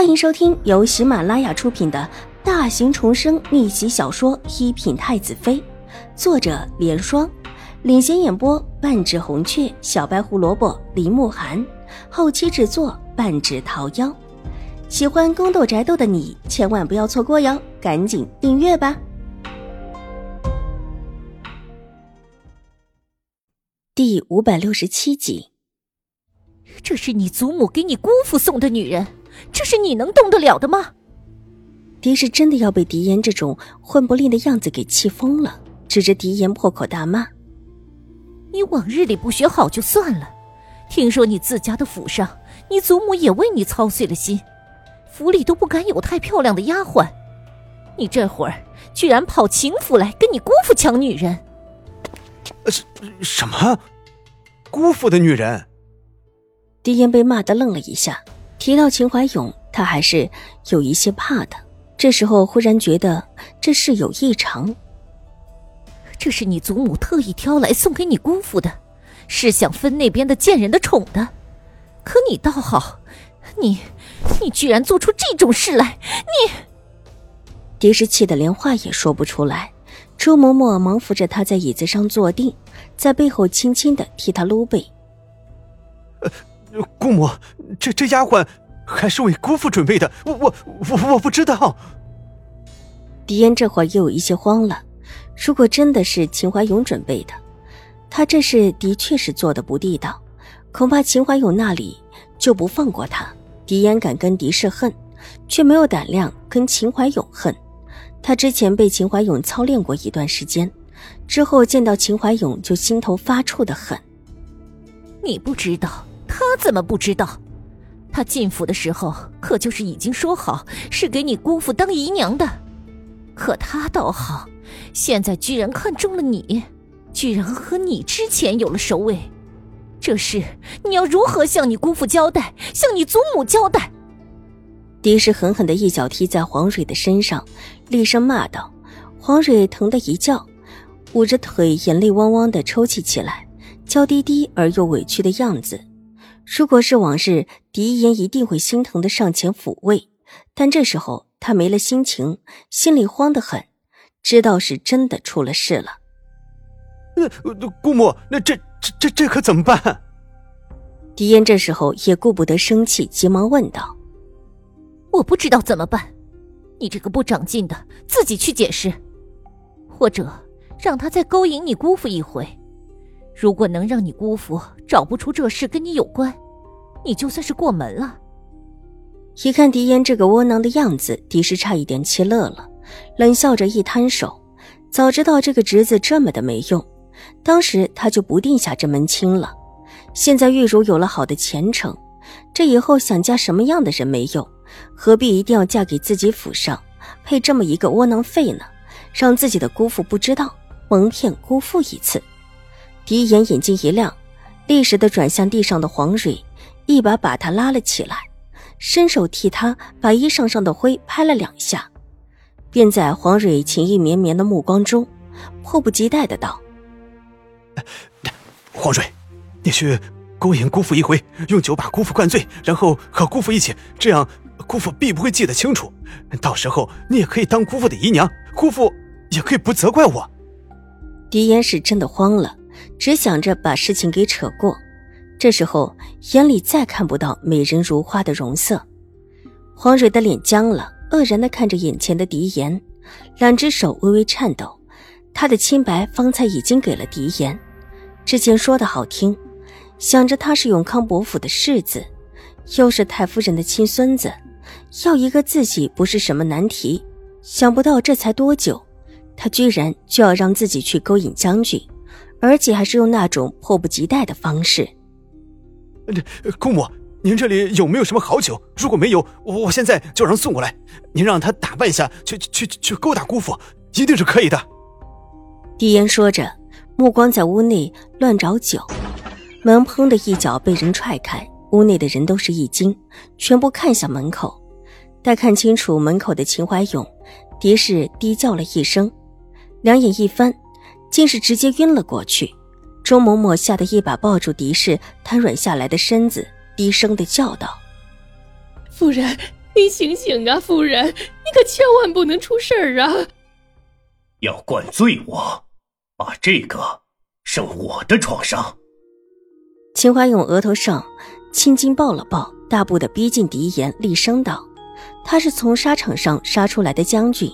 欢迎收听由喜马拉雅出品的大型重生逆袭小说《一品太子妃》，作者：莲霜，领衔演播：半指红雀、小白胡萝卜、林慕寒，后期制作：半指桃夭。喜欢宫斗宅斗的你千万不要错过哟，赶紧订阅吧！第五百六十七集，这是你祖母给你姑父送的女人。这是你能动得了的吗？狄氏真的要被狄言这种混不吝的样子给气疯了，指着狄言破口大骂：“你往日里不学好就算了，听说你自家的府上，你祖母也为你操碎了心，府里都不敢有太漂亮的丫鬟，你这会儿居然跑秦府来跟你姑父抢女人！”什什么？姑父的女人？狄言被骂的愣了一下。提到秦怀勇，他还是有一些怕的。这时候忽然觉得这事有异常。这是你祖母特意挑来送给你姑父的，是想分那边的贱人的宠的。可你倒好，你，你居然做出这种事来！你，狄氏气得连话也说不出来。周嬷嬷忙扶着他在椅子上坐定，在背后轻轻的替他撸背。姑母，这这丫鬟还是为姑父准备的，我我我我不知道。狄烟这会儿又有一些慌了。如果真的是秦怀勇准备的，他这事的确是做的不地道，恐怕秦怀勇那里就不放过他。狄烟敢跟狄氏恨，却没有胆量跟秦怀勇恨。他之前被秦怀勇操练过一段时间，之后见到秦怀勇就心头发怵的很。你不知道。他怎么不知道？他进府的时候可就是已经说好是给你姑父当姨娘的。可他倒好，现在居然看中了你，居然和你之前有了首尾。这事你要如何向你姑父交代？向你祖母交代？狄氏狠狠的一脚踢在黄蕊的身上，厉声骂道：“黄蕊疼得一叫，捂着腿，眼泪汪汪的抽泣起来，娇滴滴而又委屈的样子。”如果是往日，狄言一定会心疼的上前抚慰，但这时候他没了心情，心里慌得很，知道是真的出了事了。那姑母，那这这这这可怎么办？狄言这时候也顾不得生气，急忙问道：“我不知道怎么办，你这个不长进的，自己去解释，或者让他再勾引你姑父一回。”如果能让你姑父找不出这事跟你有关，你就算是过门了。一看狄烟这个窝囊的样子，狄氏差一点气乐了，冷笑着一摊手。早知道这个侄子这么的没用，当时他就不定下这门亲了。现在玉茹有了好的前程，这以后想嫁什么样的人没用，何必一定要嫁给自己府上，配这么一个窝囊废呢？让自己的姑父不知道，蒙骗姑父一次。狄言眼睛一亮，立时的转向地上的黄蕊，一把把他拉了起来，伸手替他把衣裳上的灰拍了两下，便在黄蕊情意绵绵的目光中，迫不及待的道：“黄蕊，你去勾引姑父一回，用酒把姑父灌醉，然后和姑父一起，这样姑父必不会记得清楚。到时候你也可以当姑父的姨娘，姑父也可以不责怪我。”狄言是真的慌了。只想着把事情给扯过，这时候眼里再看不到美人如花的容色，黄蕊的脸僵了，愕然的看着眼前的狄言，两只手微微颤抖。他的清白方才已经给了狄言，之前说的好听，想着他是永康伯府的世子，又是太夫人的亲孙子，要一个自己不是什么难题。想不到这才多久，他居然就要让自己去勾引将军。而且还是用那种迫不及待的方式。这姑母，您这里有没有什么好酒？如果没有，我我现在就让送过来。您让他打扮一下，去去去勾搭姑父，一定是可以的。狄言说着，目光在屋内乱找酒，门砰的一脚被人踹开，屋内的人都是一惊，全部看向门口。待看清楚门口的秦怀勇，狄氏低叫了一声，两眼一翻。竟是直接晕了过去，周嬷嬷吓得一把抱住狄氏瘫软下来的身子，低声的叫道：“夫人，你醒醒啊，夫人，你可千万不能出事儿啊！要灌醉我，把这个上我的床上。秦怀勇额头上青筋抱了抱，大步的逼近狄言，厉声道：“他是从沙场上杀出来的将军，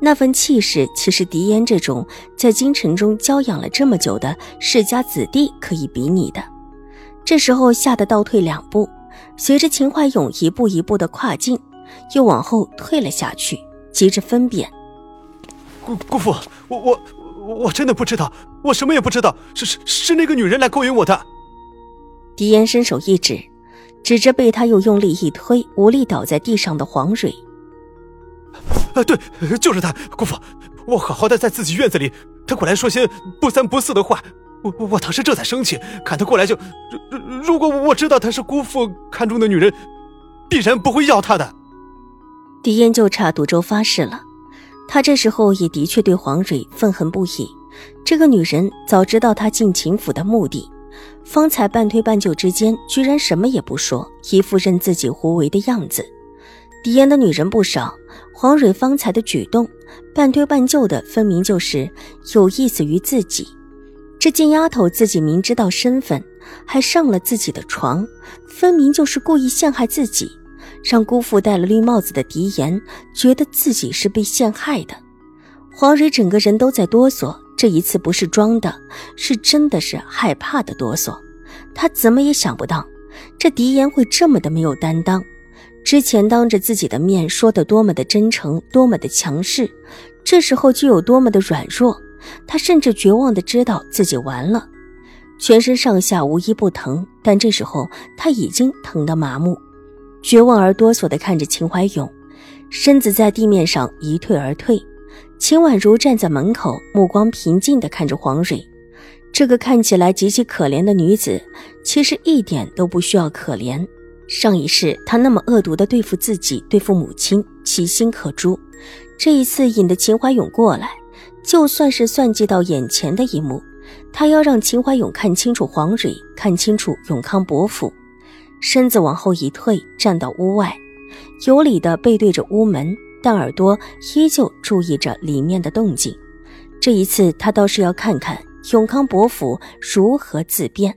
那份气势，岂是狄言这种在京城中娇养了这么久的世家子弟可以比拟的？”这时候吓得倒退两步，随着秦怀勇一步一步的跨进，又往后退了下去，急着分辨：“姑姑父，我我我真的不知道，我什么也不知道，是是是那个女人来勾引我的。”狄言伸手一指，指着被他又用力一推，无力倒在地上的黄蕊。啊，对，就是他，姑父，我好好的在自己院子里，他过来说些不三不四的话，我我当时正在生气，看他过来就，如果我知道他是姑父看中的女人，必然不会要他的。狄言就差赌咒发誓了，他这时候也的确对黄蕊愤恨不已，这个女人早知道他进秦府的目的。方才半推半就之间，居然什么也不说，一副任自己胡为的样子。狄言的女人不少，黄蕊方才的举动，半推半就的，分明就是有意思于自己。这贱丫头自己明知道身份，还上了自己的床，分明就是故意陷害自己，让姑父戴了绿帽子的狄言觉得自己是被陷害的。黄蕊整个人都在哆嗦。这一次不是装的，是真的是害怕的哆嗦。他怎么也想不到，这狄言会这么的没有担当。之前当着自己的面说的多么的真诚，多么的强势，这时候就有多么的软弱。他甚至绝望的知道自己完了，全身上下无一不疼。但这时候他已经疼得麻木，绝望而哆嗦的看着秦怀勇，身子在地面上一退而退。秦婉如站在门口，目光平静的看着黄蕊。这个看起来极其可怜的女子，其实一点都不需要可怜。上一世他那么恶毒的对付自己，对付母亲，其心可诛。这一次引得秦怀勇过来，就算是算计到眼前的一幕，他要让秦怀勇看清楚黄蕊，看清楚永康伯府。身子往后一退，站到屋外，有理的背对着屋门。但耳朵依旧注意着里面的动静，这一次他倒是要看看永康伯府如何自辩。